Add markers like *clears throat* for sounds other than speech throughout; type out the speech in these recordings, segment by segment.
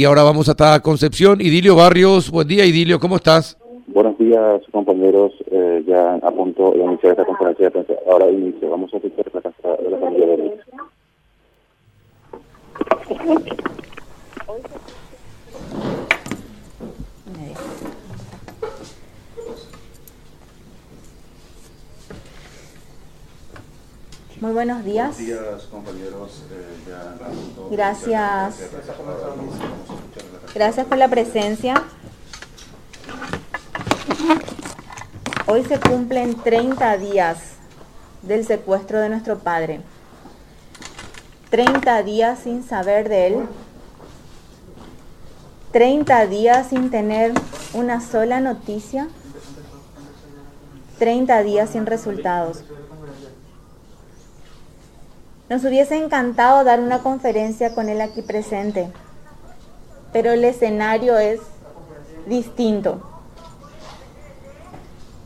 Y ahora vamos hasta Concepción. Idilio Barrios, buen día Idilio, ¿cómo estás? Buenos días compañeros, eh, ya a punto de iniciar esta conferencia de prensa. Ahora inicio, vamos a escuchar la casa de la familia de Luis. Muy buenos días. Buenos días compañeros, eh, ya a punto de Gracias. de Gracias por la presencia. Hoy se cumplen 30 días del secuestro de nuestro padre. 30 días sin saber de él. 30 días sin tener una sola noticia. 30 días sin resultados. Nos hubiese encantado dar una conferencia con él aquí presente, pero el escenario es distinto.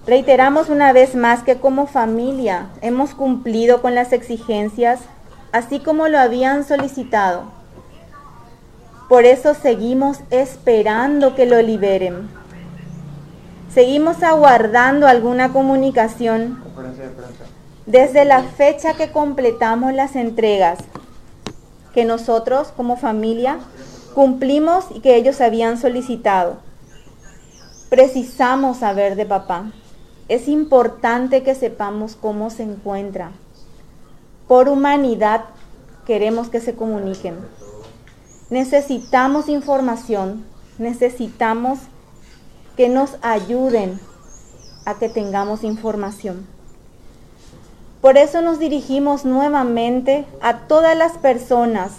Reiteramos una vez más que como familia hemos cumplido con las exigencias así como lo habían solicitado. Por eso seguimos esperando que lo liberen. Seguimos aguardando alguna comunicación desde la fecha que completamos las entregas que nosotros como familia cumplimos y que ellos habían solicitado. Precisamos saber de papá. Es importante que sepamos cómo se encuentra. Por humanidad queremos que se comuniquen. Necesitamos información, necesitamos que nos ayuden a que tengamos información. Por eso nos dirigimos nuevamente a todas las personas,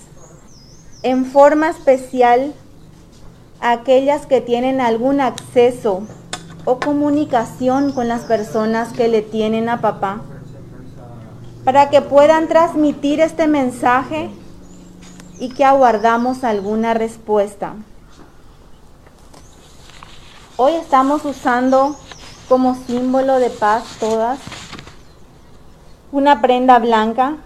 en forma especial a aquellas que tienen algún acceso o comunicación con las personas que le tienen a papá, para que puedan transmitir este mensaje y que aguardamos alguna respuesta. Hoy estamos usando como símbolo de paz todas una prenda blanca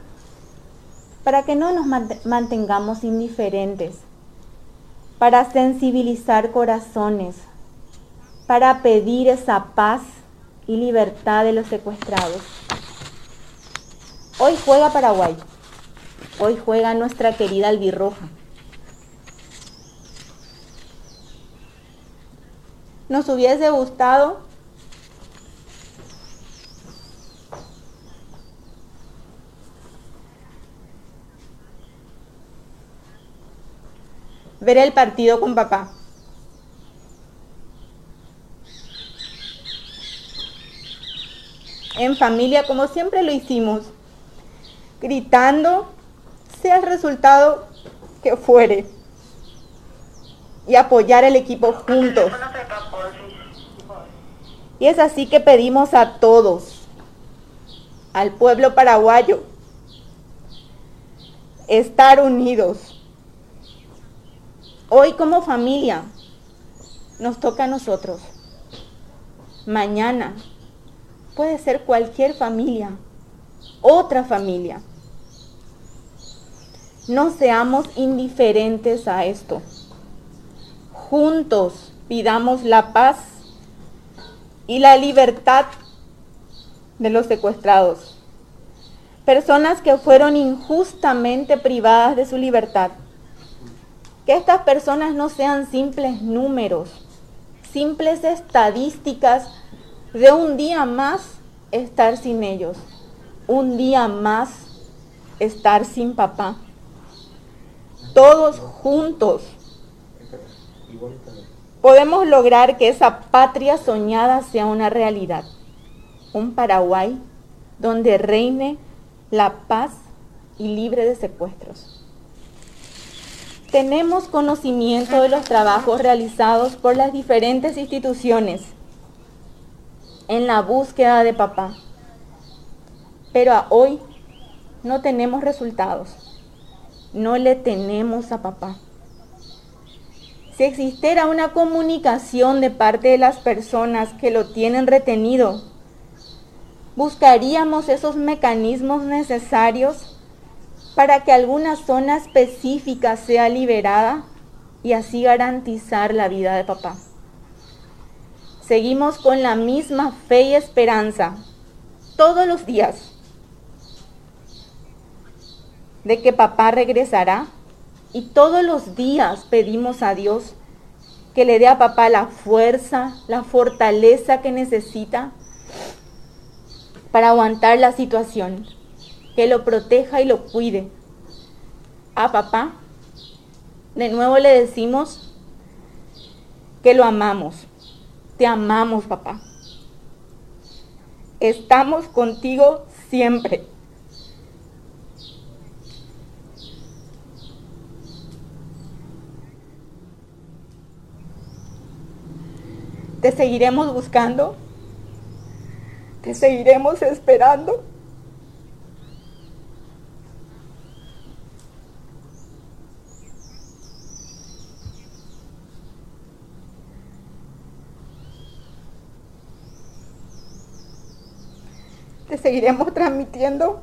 para que no nos mant- mantengamos indiferentes, para sensibilizar corazones, para pedir esa paz y libertad de los secuestrados. Hoy juega Paraguay, hoy juega nuestra querida albirroja. Nos hubiese gustado ver el partido con papá. En familia, como siempre lo hicimos, gritando, sea el resultado que fuere, y apoyar el equipo juntos. Y es así que pedimos a todos, al pueblo paraguayo, estar unidos. Hoy como familia nos toca a nosotros. Mañana puede ser cualquier familia, otra familia. No seamos indiferentes a esto. Juntos pidamos la paz y la libertad de los secuestrados. Personas que fueron injustamente privadas de su libertad. Que estas personas no sean simples números, simples estadísticas de un día más estar sin ellos, un día más estar sin papá. Todos juntos podemos lograr que esa patria soñada sea una realidad. Un Paraguay donde reine la paz y libre de secuestros. Tenemos conocimiento de los trabajos realizados por las diferentes instituciones en la búsqueda de papá, pero a hoy no tenemos resultados, no le tenemos a papá. Si existiera una comunicación de parte de las personas que lo tienen retenido, buscaríamos esos mecanismos necesarios para que alguna zona específica sea liberada y así garantizar la vida de papá. Seguimos con la misma fe y esperanza todos los días de que papá regresará y todos los días pedimos a Dios que le dé a papá la fuerza, la fortaleza que necesita para aguantar la situación, que lo proteja y lo cuide. A papá, de nuevo le decimos que lo amamos. Te amamos, papá. Estamos contigo siempre. Te seguiremos buscando. Te seguiremos esperando. Seguiremos transmitiendo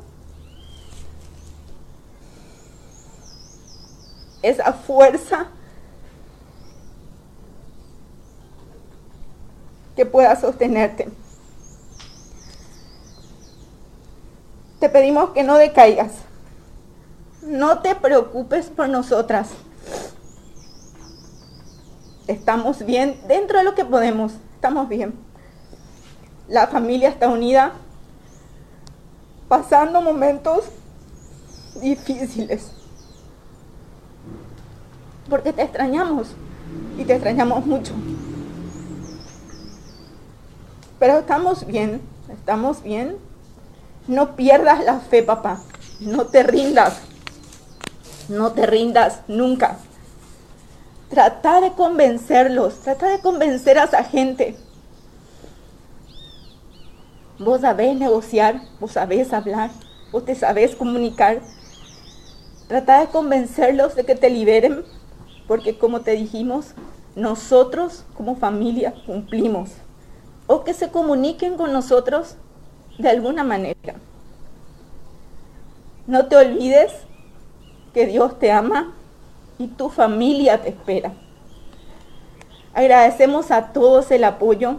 esa fuerza que pueda sostenerte. Te pedimos que no decaigas. No te preocupes por nosotras. Estamos bien dentro de lo que podemos. Estamos bien. La familia está unida, pasando momentos difíciles. Porque te extrañamos y te extrañamos mucho. Pero estamos bien, estamos bien. No pierdas la fe, papá. No te rindas. No te rindas nunca. Trata de convencerlos, trata de convencer a esa gente. Vos sabés negociar, vos sabés hablar, vos te sabés comunicar. Trata de convencerlos de que te liberen, porque como te dijimos, nosotros como familia cumplimos o que se comuniquen con nosotros de alguna manera. No te olvides que Dios te ama y tu familia te espera. Agradecemos a todos el apoyo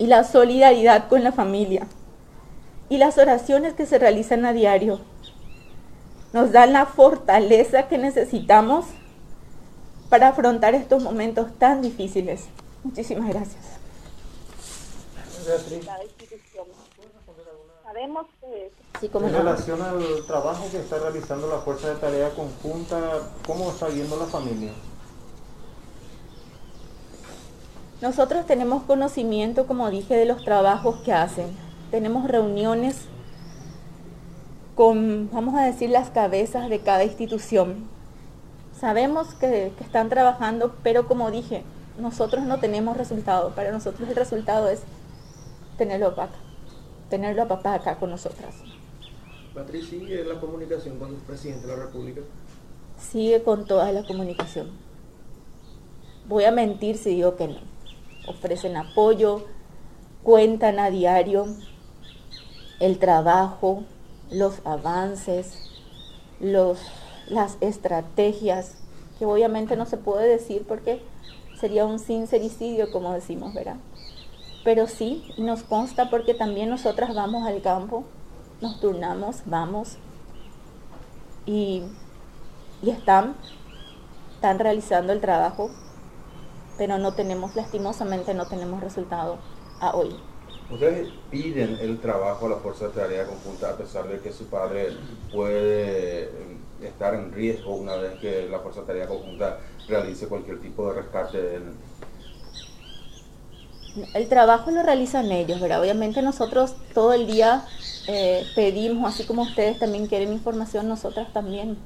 y la solidaridad con la familia y las oraciones que se realizan a diario. Nos dan la fortaleza que necesitamos para afrontar estos momentos tan difíciles. Muchísimas gracias. Sabemos que... en relación al trabajo que está realizando la Fuerza de Tarea Conjunta, ¿cómo está viendo la familia? Nosotros tenemos conocimiento, como dije, de los trabajos que hacen. Tenemos reuniones con, vamos a decir, las cabezas de cada institución. Sabemos que, que están trabajando, pero como dije, nosotros no tenemos resultado. Para nosotros el resultado es tenerlo acá, tenerlo a papá acá con nosotras. Patricia, ¿sigue la comunicación con el presidente de la República? Sigue con toda la comunicación. Voy a mentir si digo que no. Ofrecen apoyo, cuentan a diario el trabajo, los avances, los, las estrategias, que obviamente no se puede decir porque sería un sincericidio, como decimos, ¿verdad? Pero sí, nos consta porque también nosotras vamos al campo, nos turnamos, vamos y, están, están realizando el trabajo, pero no tenemos, lastimosamente no tenemos resultado a hoy. Ustedes piden el trabajo a la Fuerza de Tarea Conjunta a pesar de que su padre puede estar en riesgo una vez que la Fuerza de Tarea Conjunta realice cualquier tipo de rescate en, el trabajo lo realizan ellos, ¿verdad? Obviamente nosotros todo el día eh, pedimos, así como ustedes también quieren información, nosotras también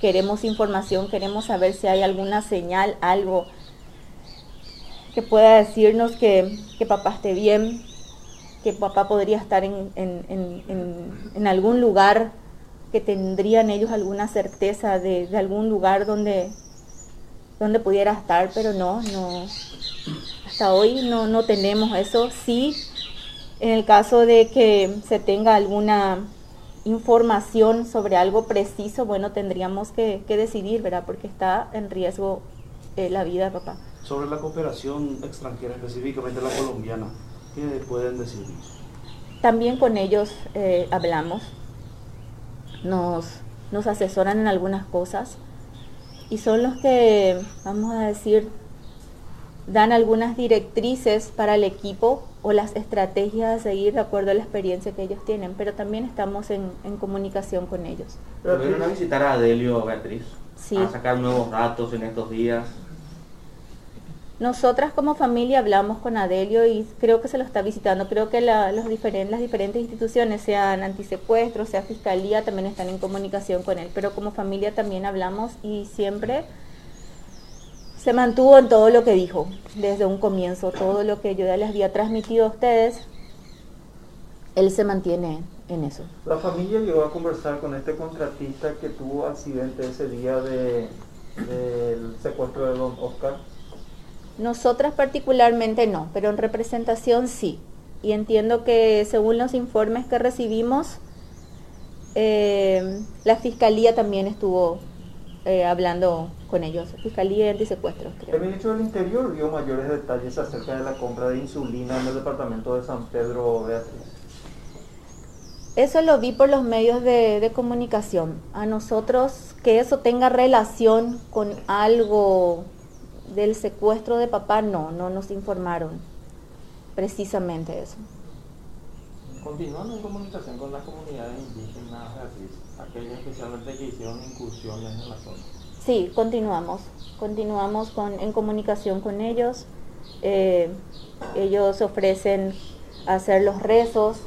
queremos información, queremos saber si hay alguna señal, algo que pueda decirnos que, papá esté bien, que papá podría estar en, en, algún lugar, que tendrían ellos alguna certeza de, de algún lugar donde, donde pudiera estar, pero no, no, hasta hoy no, no tenemos eso. Sí, en el caso de que se tenga alguna información sobre algo preciso, bueno, tendríamos que, decidir, ¿verdad? Porque está en riesgo eh, la vida de papá. Sobre la cooperación extranjera, específicamente la colombiana, ¿qué pueden decirnos? También con ellos eh, hablamos, nos, nos asesoran en algunas cosas y son los que, vamos a decir, dan algunas directrices para el equipo o las estrategias a seguir de acuerdo a la experiencia que ellos tienen, pero también estamos en, comunicación con ellos. ¿Pudieron a visitar a Adelio, Beatriz? Sí. A sacar nuevos datos en estos días. Nosotras como familia hablamos con Adelio y creo que se lo está visitando. Creo que los diferentes, las diferentes instituciones, sean antisecuestro, sea fiscalía, también están en comunicación con él. Pero como familia también hablamos y siempre se mantuvo en todo lo que dijo desde un comienzo, todo lo que yo ya les había transmitido a ustedes, él se mantiene en eso. La familia llegó a conversar con este contratista que tuvo accidente ese día de, del secuestro de don Oscar. Nosotras particularmente no, pero en representación sí. Y entiendo que según los informes que recibimos, eh, la fiscalía también estuvo eh, hablando con ellos, Fiscalía y Antisecuestros. Creo. El ministro del Interior dio mayores detalles acerca de la compra de insulina en el departamento de San Pedro Beatriz. Eso lo vi por los medios de, de comunicación. A nosotros que eso tenga relación con algo del secuestro de papá, no, no nos informaron precisamente eso. Continuando en comunicación con las comunidades indígenas, aquellas especialmente que hicieron incursiones en la zona. Sí, continuamos, continuamos con, en comunicación con ellos. Eh, ellos ofrecen hacer los rezos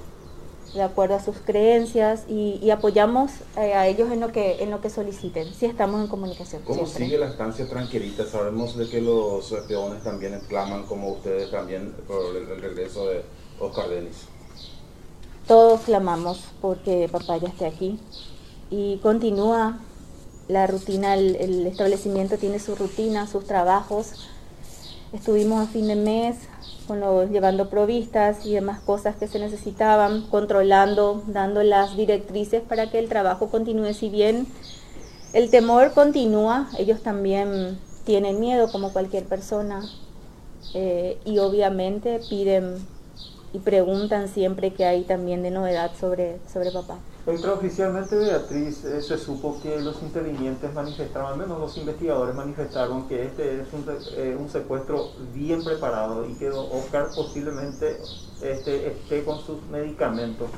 de acuerdo a sus creencias y, apoyamos eh, a ellos en lo que en lo que soliciten. Sí estamos en comunicación. ¿Cómo sigue la estancia tranquilita? Sabemos de que los peones también claman como ustedes también por el, regreso de Oscar Denis. Todos clamamos porque papá ya esté aquí y continúa la rutina, el, establecimiento tiene su rutina, sus trabajos. Estuvimos a fin de mes llevando provistas y demás cosas que se necesitaban, controlando, dando las directrices para que el trabajo continúe. Si bien el temor continúa, ellos también tienen miedo como cualquier persona eh, y obviamente piden y preguntan siempre que hay también de novedad sobre, sobre papá. Extraoficialmente, Beatriz, eh, se supo que los intervinientes manifestaban, al menos los investigadores manifestaron que este es un, eh, un secuestro bien preparado y que Oscar posiblemente este, esté con sus medicamentos.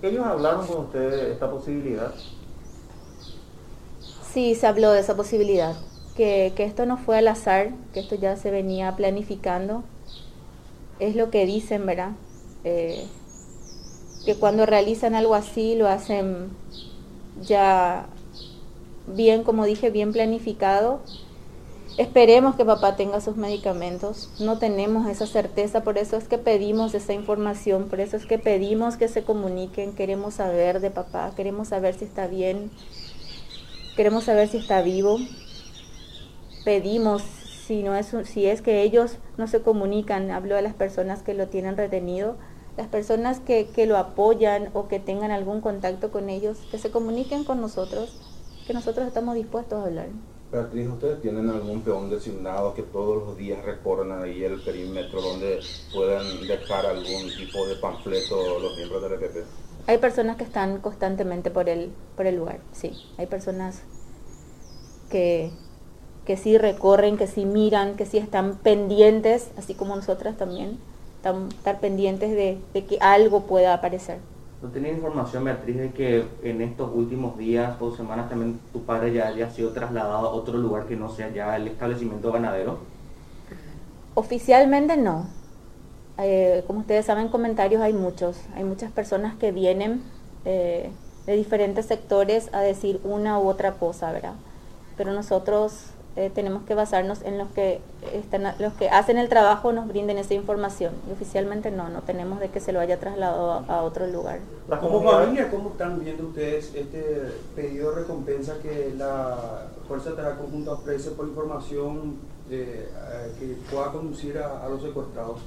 ¿Ellos hablaron con ustedes de esta posibilidad? Sí, se habló de esa posibilidad, que, que esto no fue al azar, que esto ya se venía planificando. Es lo que dicen, ¿verdad? Eh, que cuando realizan algo así lo hacen ya bien, como dije, bien planificado. Esperemos que papá tenga sus medicamentos. No tenemos esa certeza, por eso es que pedimos esa información, por eso es que pedimos que se comuniquen. Queremos saber de papá, queremos saber si está bien, queremos saber si está vivo. Pedimos, si, no es, si es que ellos no se comunican, hablo de las personas que lo tienen retenido, las personas que, que, lo apoyan o que tengan algún contacto con ellos, que se comuniquen con nosotros, que nosotros estamos dispuestos a hablar. Beatriz, ¿ustedes tienen algún peón designado que todos los días recorran ahí el perímetro donde puedan dejar algún tipo de panfleto los miembros del EPP? Hay personas que están constantemente por el, por el lugar, sí. Hay personas que, que sí recorren, que sí miran, que sí están pendientes, así como nosotras también estar pendientes de, que algo pueda aparecer. ¿No tenía información, Beatriz, de que en estos últimos días o semanas también tu padre ya haya sido trasladado a otro lugar que no sea ya el establecimiento ganadero? Oficialmente no. Eh, como ustedes saben, comentarios hay muchos. Hay muchas personas que vienen eh, de diferentes sectores a decir una u otra cosa, ¿verdad? Pero nosotros eh, tenemos que basarnos en los que están, los que hacen el trabajo nos brinden esa información y oficialmente no, no tenemos de que se lo haya trasladado a, otro lugar. Como familia, ¿cómo están viendo ustedes este pedido de recompensa que la Fuerza de Tarea Conjunta ofrece por información eh, que pueda conducir a, los secuestrados?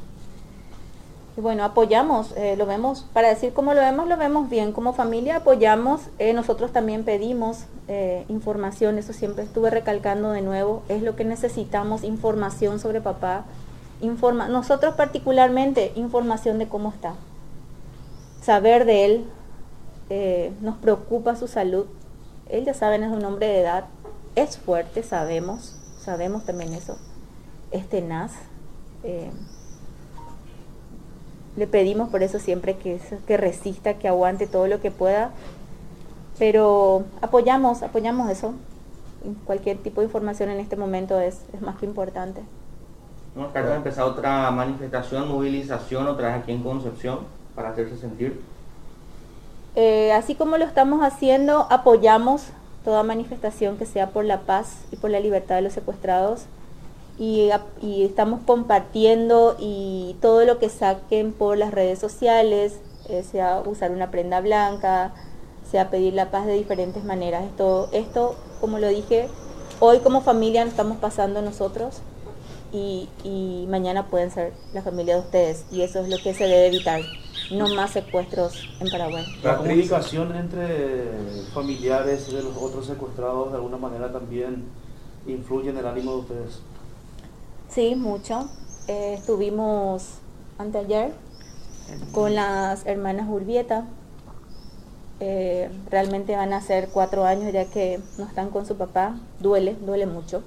Y bueno, apoyamos, eh, lo vemos, para decir cómo lo vemos, lo vemos bien. Como familia apoyamos, eh, nosotros también pedimos eh, información, eso siempre estuve recalcando de nuevo, es lo que necesitamos, información sobre papá. Informa nosotros particularmente, información de cómo está. Saber de él, nos preocupa su salud. Él ya saben, es un hombre de edad, es fuerte, sabemos, sabemos también eso. Es tenaz le pedimos por eso siempre que, que resista, que aguante todo lo que pueda, pero apoyamos, apoyamos eso. Cualquier tipo de información en este momento es, más que importante. Bueno, Carlos, empezado otra manifestación, movilización otra vez aquí en Concepción para hacerse sentir. Eh, así como lo estamos haciendo, apoyamos toda manifestación que sea por la paz y por la libertad de los secuestrados y, estamos compartiendo y todo lo que saquen por las redes sociales, eh, sea usar una prenda blanca, sea pedir la paz de diferentes maneras. Esto, esto, como lo dije, hoy como familia nos estamos pasando nosotros y, y mañana pueden ser la familia de ustedes y eso es lo que se debe evitar. No más secuestros en Paraguay. La comunicación entre familiares de los otros secuestrados de alguna manera también influye en el ánimo de ustedes. Sí, mucho. Eh, estuvimos anteayer con las hermanas Urbieta. Eh, realmente van a ser cuatro años ya que no están con su papá. Duele, duele mucho.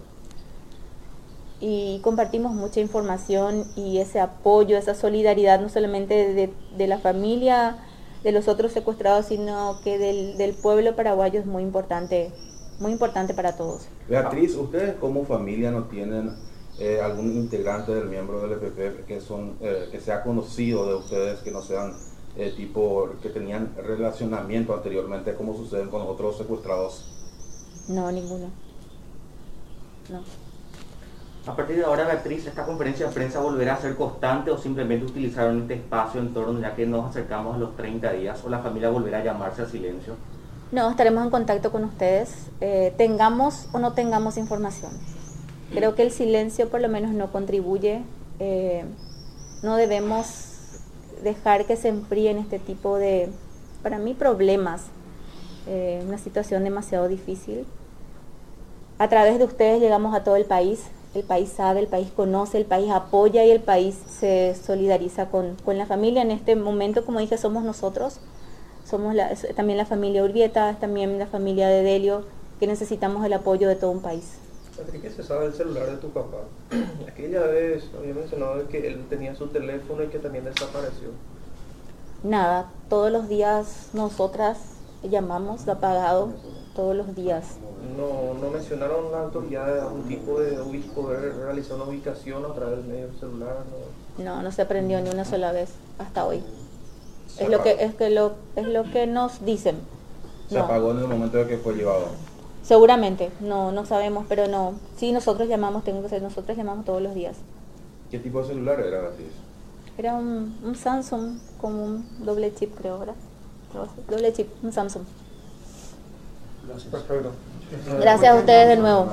Y compartimos mucha información y ese apoyo, esa solidaridad, no solamente de, la familia, de los otros secuestrados, sino que del, del pueblo paraguayo es muy importante, muy importante para todos. Beatriz, ustedes como familia no tienen eh, algún integrante del miembro del EPP que son eh, que sea conocido de ustedes que no sean eh, tipo que tenían relacionamiento anteriormente como suceden con otros secuestrados no ninguno. No. A partir de ahora Beatriz esta conferencia de prensa volverá a ser constante o simplemente utilizaron este espacio en torno ya que nos acercamos a los 30 días o la familia volverá a llamarse a silencio no estaremos en contacto con ustedes tengamos o no tengamos información Creo que el silencio por lo menos no contribuye. Eh, no debemos dejar que se enfríen este tipo de, para mí, problemas. Eh, una situación demasiado difícil. A través de ustedes llegamos a todo el país. El país sabe, el país conoce, el país apoya y el país se solidariza con, la familia. En este momento, como dije, somos nosotros. Somos también la familia Urbieta, también la familia de Delio, que necesitamos el apoyo de todo un país. ¿Qué se sabe del celular de tu papá? *clears throat* Aquella vez había mencionado que él tenía su teléfono y que también desapareció. Nada, todos los días nosotras llamamos, ha pagado todos los días. No, no mencionaron la autoridad de algún tipo de poder realizar una ubicación a través del medio celular. No, no, se aprendió ni una sola vez hasta hoy. Es lo que es que lo es lo que nos dicen. Se apagó en el momento de que fue llevado. Seguramente, no, no sabemos, pero no. Sí, nosotros llamamos, tengo que ser, nosotros llamamos todos los días. ¿Qué tipo de celular era, Beatriz? Era un, un Samsung con un doble chip, creo, ¿verdad? Doble chip, un Samsung. Gracias. Gracias a ustedes de nuevo.